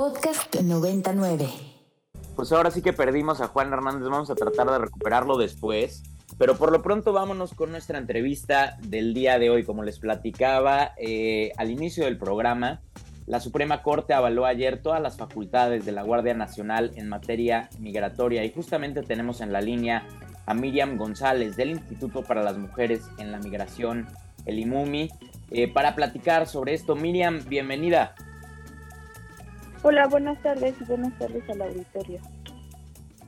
Podcast 99. Pues ahora sí que perdimos a Juan Hernández, vamos a tratar de recuperarlo después. Pero por lo pronto vámonos con nuestra entrevista del día de hoy. Como les platicaba eh, al inicio del programa, la Suprema Corte avaló ayer todas las facultades de la Guardia Nacional en materia migratoria y justamente tenemos en la línea a Miriam González del Instituto para las Mujeres en la Migración, el IMUMI, eh, para platicar sobre esto. Miriam, bienvenida. Hola, buenas tardes y buenas tardes al auditorio.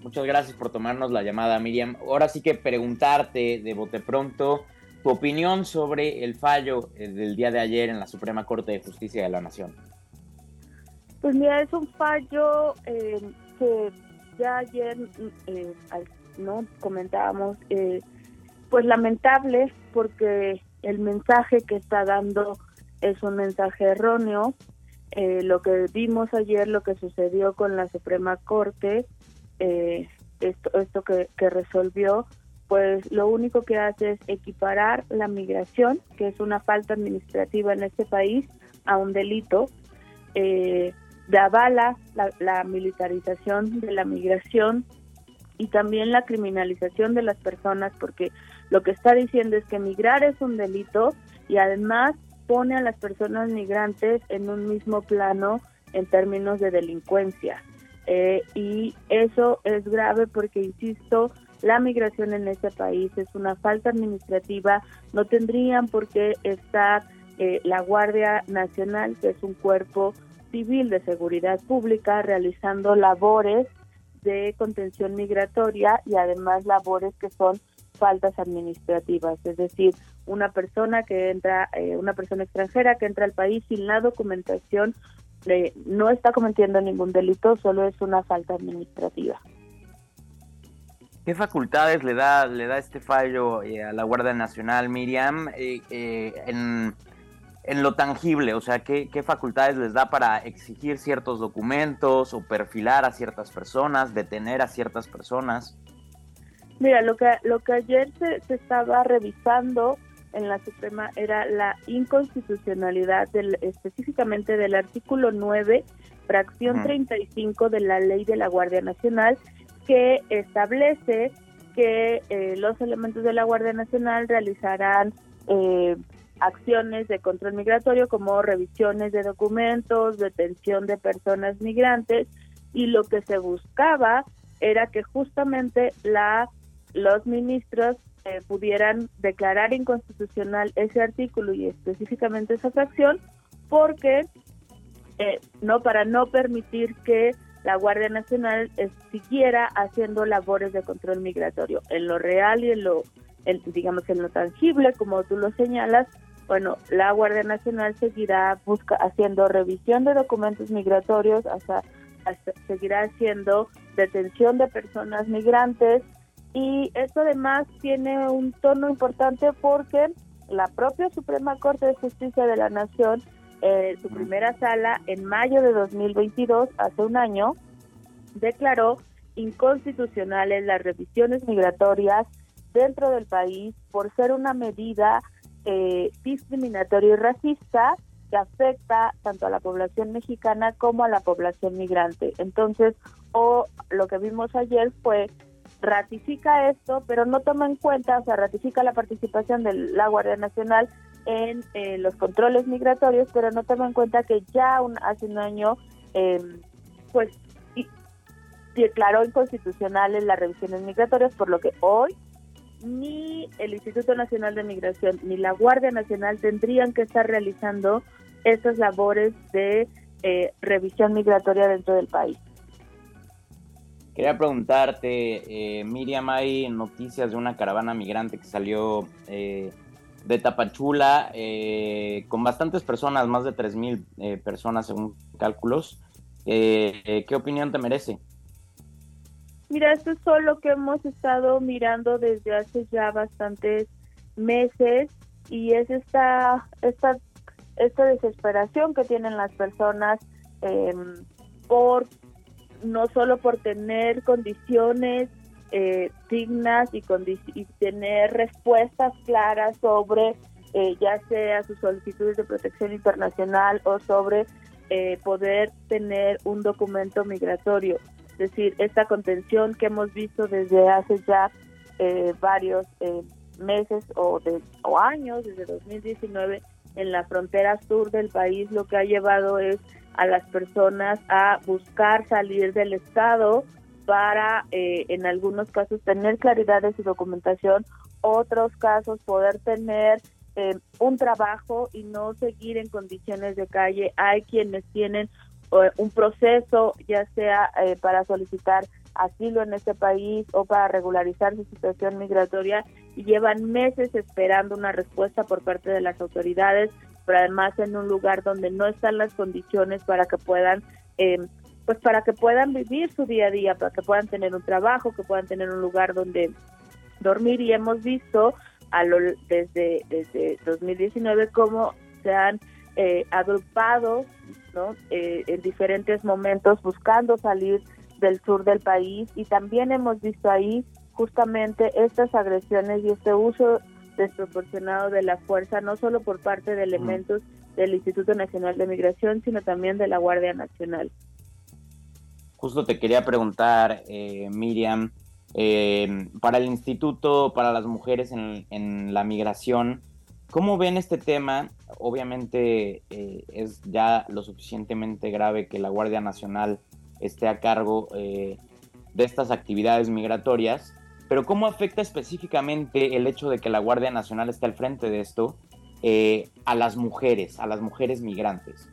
Muchas gracias por tomarnos la llamada, Miriam. Ahora sí que preguntarte de bote pronto tu opinión sobre el fallo eh, del día de ayer en la Suprema Corte de Justicia de la Nación. Pues mira, es un fallo eh, que ya ayer eh, no comentábamos, pues lamentable porque el mensaje que está dando es un mensaje erróneo eh, lo que vimos ayer, lo que sucedió con la Suprema Corte, eh, esto, esto que, resolvió, pues lo único que hace es equiparar la migración, que es una falta administrativa en este país, a un delito. Eh, de avala la, la militarización de la migración y también la criminalización de las personas, porque lo que está diciendo es que migrar es un delito y además pone a las personas migrantes en un mismo plano en términos de delincuencia. Eh, y eso es grave porque, insisto, la migración en este país es una falta administrativa, no tendrían por qué estar eh, la Guardia Nacional, que es un cuerpo civil de seguridad pública, realizando labores de contención migratoria y además labores que son faltas administrativas, es decir, una persona que entra, eh, una persona extranjera que entra al país sin la documentación, eh, no está cometiendo ningún delito, solo es una falta administrativa. ¿Qué facultades le da, le da este fallo eh, a la Guardia Nacional, Miriam, en, en, lo tangible? O sea, ¿qué, ¿qué facultades les da para exigir ciertos documentos o perfilar a ciertas personas, detener a ciertas personas? Mira, lo que, lo que ayer se, se estaba revisando en la Suprema era la inconstitucionalidad del, específicamente del artículo 9, fracción 35 de la ley de la Guardia Nacional, que establece que eh, los elementos de la Guardia Nacional realizarán eh, acciones de control migratorio como revisiones de documentos, detención de personas migrantes y lo que se buscaba era que justamente la los ministros eh, pudieran declarar inconstitucional ese artículo y específicamente esa fracción porque eh, no para no permitir que la Guardia Nacional siguiera haciendo labores de control migratorio. En lo real y en lo digamos en lo tangible como tú lo señalas bueno la Guardia Nacional seguirá busca haciendo revisión de documentos migratorios hasta seguirá haciendo detención de personas migrantes y esto además tiene un tono importante porque la propia Suprema Corte de Justicia de la Nación, eh, su primera sala, en mayo de 2022, hace un año, declaró inconstitucionales las revisiones migratorias dentro del país por ser una medida eh, discriminatoria y racista que afecta tanto a la población mexicana como a la población migrante. Entonces, o lo que vimos ayer fue ratifica esto, pero no toma en cuenta, o sea, ratifica la participación de la Guardia Nacional en eh, los controles migratorios, pero no toma en cuenta que ya hace un año, em, pues, declaró inconstitucionales las revisiones migratorias, por lo que hoy ni el Instituto Nacional de Migración ni la Guardia Nacional tendrían que estar realizando estas labores de eh, revisión migratoria dentro del país. Quería preguntarte, eh, Miriam, hay noticias de una caravana migrante que salió eh, de Tapachula eh, con bastantes personas, más de 3.000 eh, personas según cálculos. ¿Qué opinión te merece? Mira, esto es solo que hemos estado mirando desde hace ya bastantes meses y es esta, esta, esta desesperación que tienen las personas em, por no solo por tener condiciones eh, dignas y, tener respuestas claras sobre eh, ya sea sus solicitudes de protección internacional o sobre eh, poder tener un documento migratorio. Es decir, esta contención que hemos visto desde hace ya eh, varios eh, meses o, de, o años, desde 2019, en la frontera sur del país, lo que ha llevado es a las personas a buscar salir del Estado para, en algunos casos, tener claridad de su documentación, otros casos poder tener eh, un trabajo y no seguir en condiciones de calle. Hay quienes tienen eh, un proceso, ya sea eh, para solicitar asilo en este país o para regularizar su situación migratoria y llevan meses esperando una respuesta por parte de las autoridades, pero además en un lugar donde no están las condiciones para que puedan pues para que puedan vivir su día a día, para que puedan tener un trabajo, que puedan tener un lugar donde dormir y hemos visto a lo, desde, desde 2019 cómo se han eh, agrupado ¿no? Eh, en diferentes momentos buscando salir del sur del país y también hemos visto ahí justamente estas agresiones y este uso desproporcionado de la fuerza, no solo por parte de elementos del Instituto Nacional de Migración, sino también de la Guardia Nacional. Justo te quería preguntar, eh, Miriam, eh, para el Instituto para las Mujeres en, la Migración, ¿cómo ven este tema? Obviamente eh, es ya lo suficientemente grave que la Guardia Nacional esté a cargo eh, de estas actividades migratorias, pero ¿cómo afecta específicamente el hecho de que la Guardia Nacional esté al frente de esto a las mujeres, a las mujeres migrantes?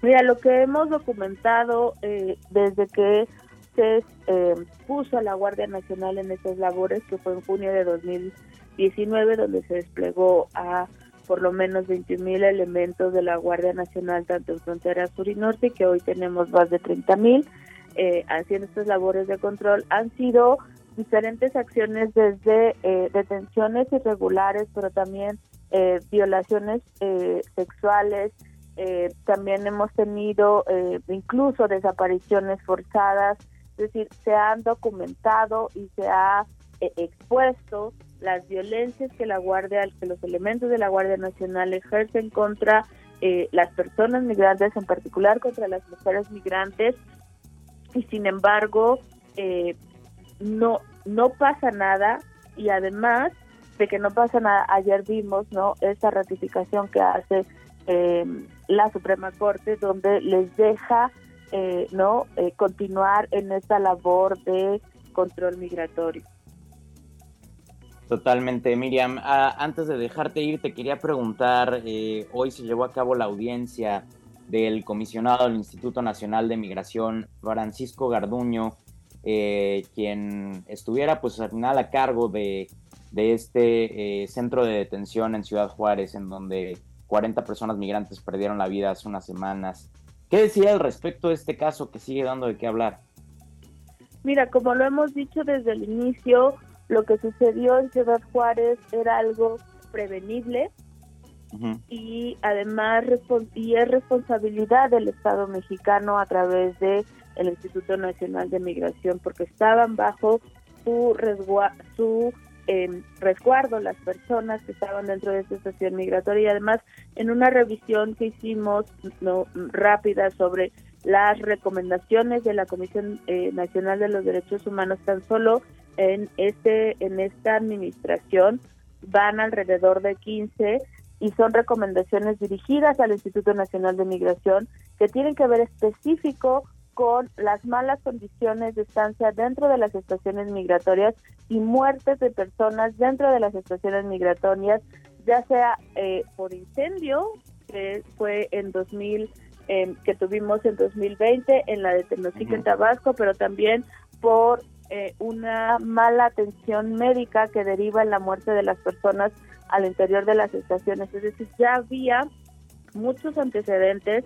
Mira, lo que hemos documentado desde que eh, puso a la Guardia Nacional en estas labores, que fue en junio de 2019, donde se desplegó a por lo menos 21 mil elementos de la Guardia Nacional, tanto en frontera sur y norte, que hoy tenemos más de 30 mil, eh, haciendo estas labores de control. Han sido diferentes acciones desde eh, detenciones irregulares, pero también eh, violaciones sexuales, también hemos tenido incluso desapariciones forzadas, es decir, se han documentado y se ha eh, expuesto las violencias que la Guardia, que los elementos de la Guardia Nacional ejercen contra eh, las personas migrantes, en particular contra las mujeres migrantes, y sin embargo eh, no no pasa nada y además de que no pasa nada, ayer vimos no esta ratificación que hace la Suprema Corte donde les deja eh, no eh, continuar en esta labor de control migratorio. Totalmente, Miriam. Ah, antes de dejarte ir, te quería preguntar, eh, hoy se llevó a cabo la audiencia del comisionado del Instituto Nacional de Migración, Francisco Garduño, quien estuviera pues al final a cargo de, de este centro de detención en Ciudad Juárez, en donde 40 personas migrantes perdieron la vida hace unas semanas. ¿Qué decía al respecto de este caso que sigue dando de qué hablar? Mira, como lo hemos dicho desde el inicio, lo que sucedió en Ciudad Juárez era algo prevenible y además y es responsabilidad del Estado mexicano a través de el Instituto Nacional de Migración porque estaban bajo su su resguardo las personas que estaban dentro de esta estación migratoria. Y además en una revisión que hicimos no, rápida sobre las recomendaciones de la Comisión eh, Nacional de los Derechos Humanos tan solo en este en esta administración van alrededor de 15 y son recomendaciones dirigidas al Instituto Nacional de Migración que tienen que ver específico con las malas condiciones de estancia dentro de las estaciones migratorias y muertes de personas dentro de las estaciones migratorias, ya sea eh, por incendio, que fue en 2000, em, que tuvimos en 2020 en la de Tenosique, en Tabasco, pero también por eh, una mala atención médica que deriva en la muerte de las personas al interior de las estaciones. Es decir, ya había muchos antecedentes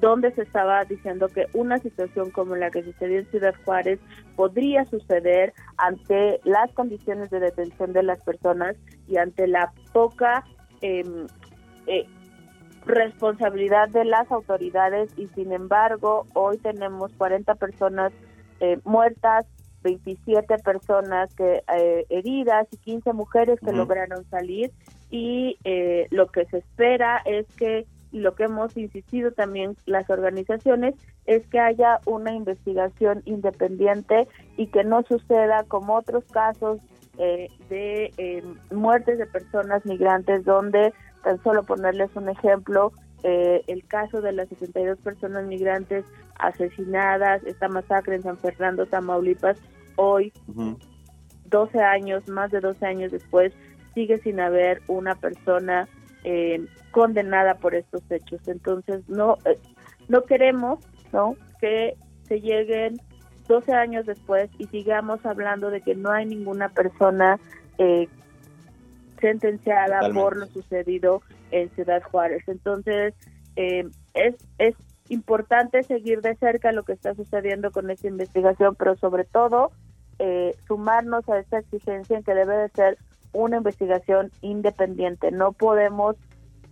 donde se estaba diciendo que una situación como la que sucedió en Ciudad Juárez podría suceder ante las condiciones de detención de las personas y ante la poca em, eh, responsabilidad de las autoridades. Y sin embargo hoy tenemos 40 personas eh, muertas, 27 personas que eh, heridas y 15 mujeres que lograron salir. Y lo que se espera es que y lo que hemos insistido también las organizaciones es que haya una investigación independiente y que no suceda como otros casos eh, de eh, muertes de personas migrantes donde tan solo ponerles un ejemplo eh, el caso de las 72 personas migrantes asesinadas esta masacre en San Fernando Tamaulipas hoy 12 años más de 12 años después sigue sin haber una persona eh, condenada por estos hechos. Entonces, no, eh, no queremos ¿no? que se lleguen 12 años después y sigamos hablando de que no hay ninguna persona eh, sentenciada por lo sucedido en Ciudad Juárez. Entonces, es, es importante seguir de cerca lo que está sucediendo con esta investigación, pero sobre todo sumarnos a esta exigencia en que debe de ser una investigación independiente. No podemos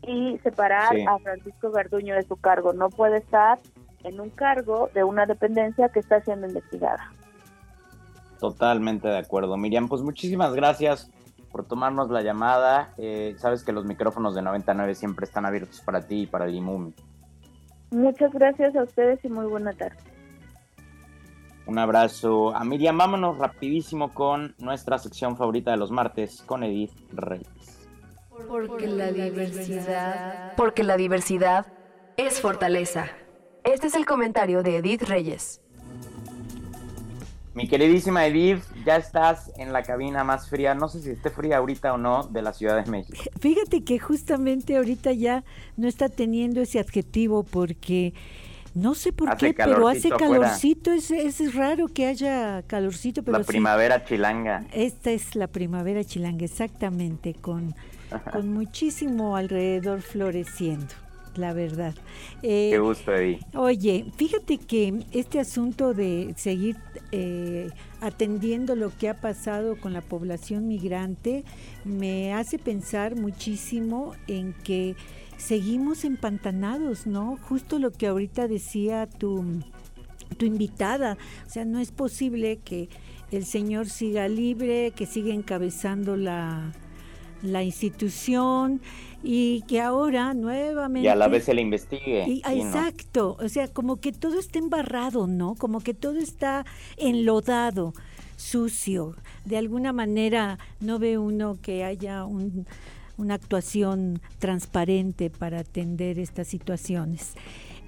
y separar a Francisco Garduño de su cargo. No puede estar en un cargo de una dependencia que está siendo investigada. Totalmente de acuerdo. Miriam, pues muchísimas gracias por tomarnos la llamada. Eh, sabes que los micrófonos de 99 siempre están abiertos para ti y para el IMUM. Muchas gracias a ustedes y muy buena tarde. Un abrazo a Miriam. Vámonos rapidísimo con nuestra sección favorita de los martes con Edith Reyes. Porque la diversidad. Porque la diversidad es fortaleza. Este es el comentario de Edith Reyes. Mi queridísima Edith, ya estás en la cabina más fría, no sé si esté fría ahorita o no, de la Ciudad de México. Fíjate que justamente ahorita ya no está teniendo ese adjetivo porque no sé por qué, pero hace calorcito, es, es, raro que haya calorcito. Pero la primavera chilanga. Esta es la primavera chilanga, exactamente, con con muchísimo alrededor floreciendo la verdad. Eh, Qué gusto, Eddie. Oye, fíjate que este asunto de seguir eh, atendiendo lo que ha pasado con la población migrante me hace pensar muchísimo en que seguimos empantanados, ¿no? Justo lo que ahorita decía tu, tu invitada. O sea, no es posible que el señor siga libre, que siga encabezando la la institución y que ahora nuevamente... Y a la vez se le investigue. exacto, o sea, como que todo está embarrado, ¿no? Como que todo está enlodado, sucio. De alguna manera no ve uno que haya una actuación transparente para atender estas situaciones.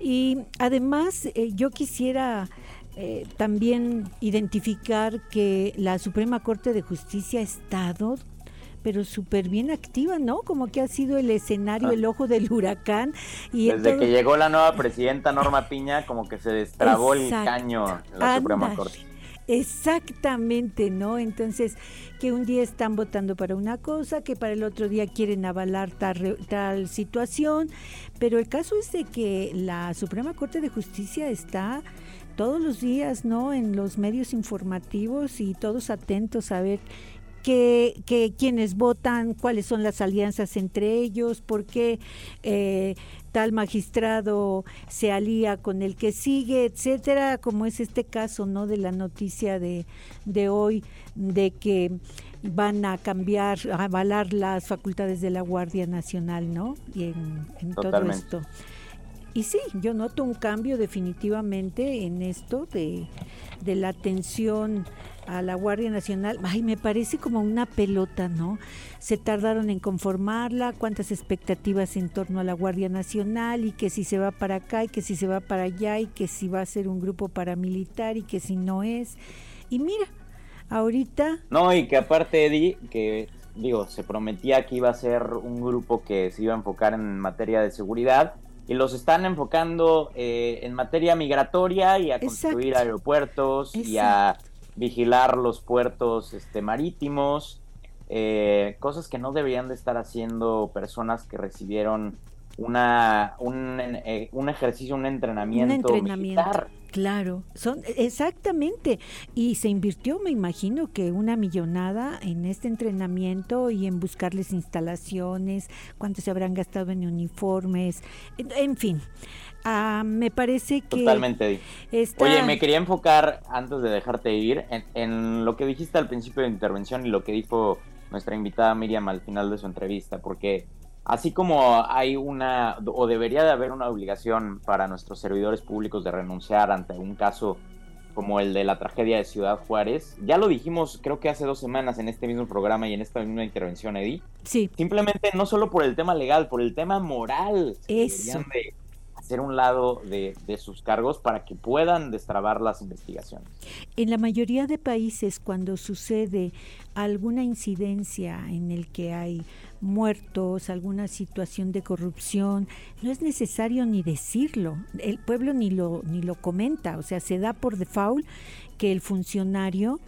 Y además eh, yo quisiera eh, también identificar que la Suprema Corte de Justicia ha estado pero súper bien activa, ¿no? Como que ha sido el escenario, el ojo del huracán. Y Desde que llegó la nueva presidenta Norma Piña, como que se destrabó el caño la Suprema Corte. Exactamente, ¿no? Entonces, que un día están votando para una cosa, que para el otro día quieren avalar tal, tal situación, pero el caso es de que la Suprema Corte de Justicia está todos los días, ¿no? En los medios informativos y todos atentos a ver que, que quienes votan, cuáles son las alianzas entre ellos, por qué eh, tal magistrado se alía con el que sigue, etcétera, como es este caso, ¿no? De la noticia de, de hoy, de que van a cambiar, a avalar las facultades de la Guardia Nacional, ¿no? Y en, todo esto. Y sí, yo noto un cambio definitivamente en esto de, de la atención a la Guardia Nacional, ay, me parece como una pelota, ¿no? Se tardaron en conformarla, cuántas expectativas en torno a la Guardia Nacional y que si se va para acá y que si se va para allá y que si va a ser un grupo paramilitar y que si no es. Y mira, ahorita... No, y que aparte, Eddie, que digo, se prometía que iba a ser un grupo que se iba a enfocar en materia de seguridad y los están enfocando eh, en materia migratoria y a construir aeropuertos y a vigilar los puertos este, marítimos, eh, cosas que no deberían de estar haciendo personas que recibieron una, un, eh, un ejercicio, un entrenamiento, un entrenamiento militar. Claro, son exactamente. Y se invirtió, me imagino, que una millonada en este entrenamiento y en buscarles instalaciones, cuánto se habrán gastado en uniformes, en fin. Ah, me parece que... Totalmente. Oye, me quería enfocar, antes de dejarte ir, en, lo que dijiste al principio de la intervención y lo que dijo nuestra invitada Miriam al final de su entrevista, porque así como hay una, o debería de haber una obligación para nuestros servidores públicos de renunciar ante un caso como el de la tragedia de Ciudad Juárez. Ya lo dijimos, creo que hace dos semanas en este mismo programa y en esta misma intervención, Eddie. Sí. Simplemente no solo por el tema legal, por el tema moral. Eso. De hacer un lado de, de, sus cargos para que puedan destrabar las investigaciones. En la mayoría de países, cuando sucede alguna incidencia en el que hay muertos, alguna situación de corrupción, no es necesario ni decirlo, el pueblo ni lo, ni lo comenta, o sea, se da por default que el funcionario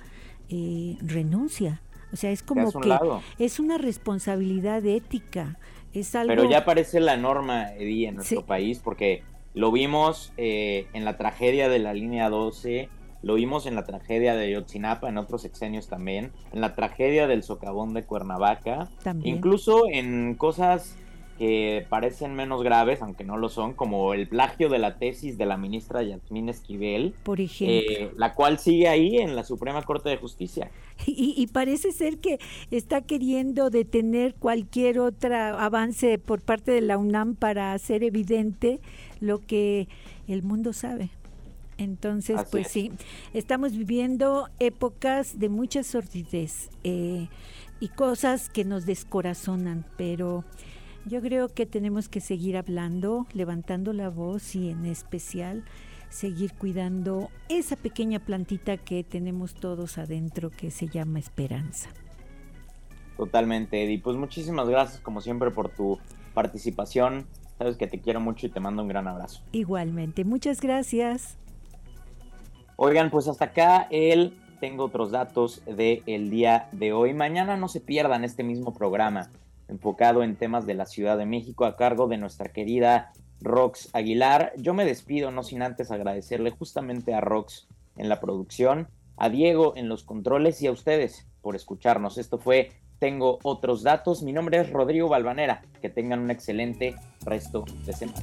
eh, renuncia. O sea, es como que lado. es una responsabilidad ética. Es algo... Pero ya parece la norma, Eddie, en nuestro sí. país, porque lo vimos eh, en la tragedia de la línea 12, lo vimos en la tragedia de Yotzinapa, en otros sexenios también, en la tragedia del socavón de Cuernavaca, también. incluso en cosas que parecen menos graves, aunque no lo son, como el plagio de la tesis de la ministra Yasmín Esquivel, por ejemplo, eh, la cual sigue ahí en la Suprema Corte de Justicia. Y, y, parece ser que está queriendo detener cualquier otro avance por parte de la UNAM para hacer evidente lo que el mundo sabe. Entonces, Así pues es. sí, estamos viviendo épocas de mucha sordidez eh, y cosas que nos descorazonan, pero yo creo que tenemos que seguir hablando, levantando la voz y en especial seguir cuidando esa pequeña plantita que tenemos todos adentro que se llama esperanza. Totalmente, Eddie. Pues muchísimas gracias como siempre por tu participación. Sabes que te quiero mucho y te mando un gran abrazo. Igualmente, muchas gracias. Oigan, pues hasta acá el tengo otros datos del el día de hoy. Mañana no se pierdan este mismo programa enfocado en temas de la Ciudad de México a cargo de nuestra querida Rox Aguilar. Yo me despido no sin antes agradecerle justamente a Rox en la producción, a Diego en los controles y a ustedes por escucharnos. Esto fue Tengo otros datos. Mi nombre es Rodrigo Balvanera. Que tengan un excelente resto de semana.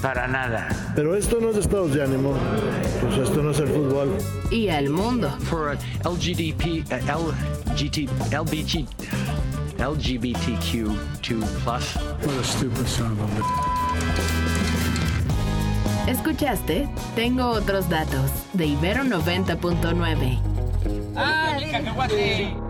para nada. Pero esto no es estados de ánimo. Pues esto no es el fútbol. Y el mundo. For LGDP, LGT, LBG, LGBTQ2 plus. What a stupid son of a ¿Escuchaste? Tengo otros datos de Ibero 90.9. ¡Ah, mi cacahuate!